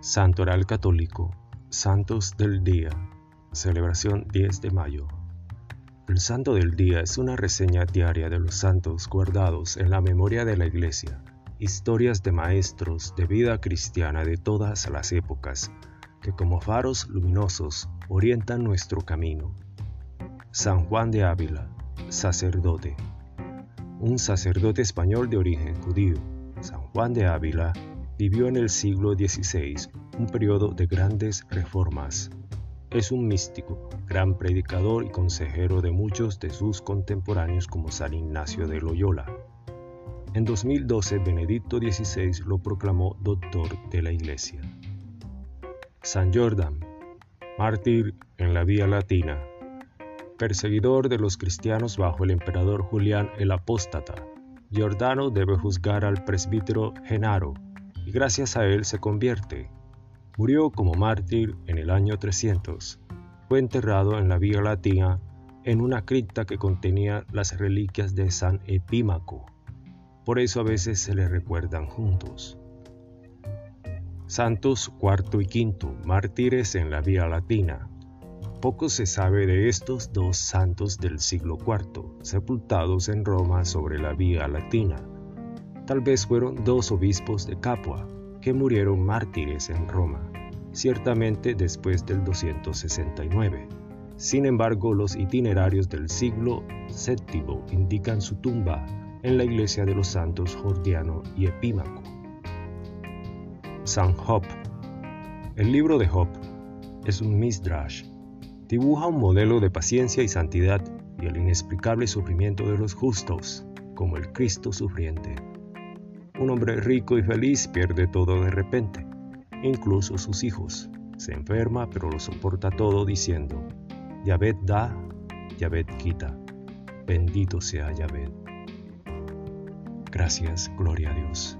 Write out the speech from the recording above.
Santoral Católico, Santos del Día, celebración 10 de mayo. El Santo del Día es una reseña diaria de los santos guardados en la memoria de la Iglesia, historias de maestros de vida cristiana de todas las épocas, que como faros luminosos orientan nuestro camino. San Juan de Ávila, sacerdote. Un sacerdote español de origen judío, San Juan de Ávila, vivió en el siglo XVI un periodo de grandes reformas. Es un místico, gran predicador y consejero de muchos de sus contemporáneos como San Ignacio de Loyola. En 2012 Benedicto XVI lo proclamó doctor de la Iglesia. San Jordan, mártir en la Vía Latina, perseguidor de los cristianos bajo el emperador Julián el Apóstata. Giordano debe juzgar al presbítero Genaro, gracias a él se convierte. Murió como mártir en el año 300. Fue enterrado en la Vía Latina en una cripta que contenía las reliquias de San Epímaco. Por eso a veces se le recuerdan juntos. Santos cuarto y quinto, mártires en la Vía Latina. Poco se sabe de estos dos santos del siglo IV, sepultados en Roma sobre la Vía Latina Tal vez fueron dos obispos de Capua que murieron mártires en Roma, ciertamente después del 269. Sin embargo, los itinerarios del siglo VII indican su tumba en la iglesia de los santos Jordiano y Epímaco. San Job. El libro de Job es un misdrash. Dibuja un modelo de paciencia y santidad y el inexplicable sufrimiento de los justos, como el Cristo sufriente. Un hombre rico y feliz pierde todo de repente, incluso sus hijos. Se enferma pero lo soporta todo diciendo, Yahvé da, Yahvé quita. Bendito sea Yahvé. Gracias, gloria a Dios.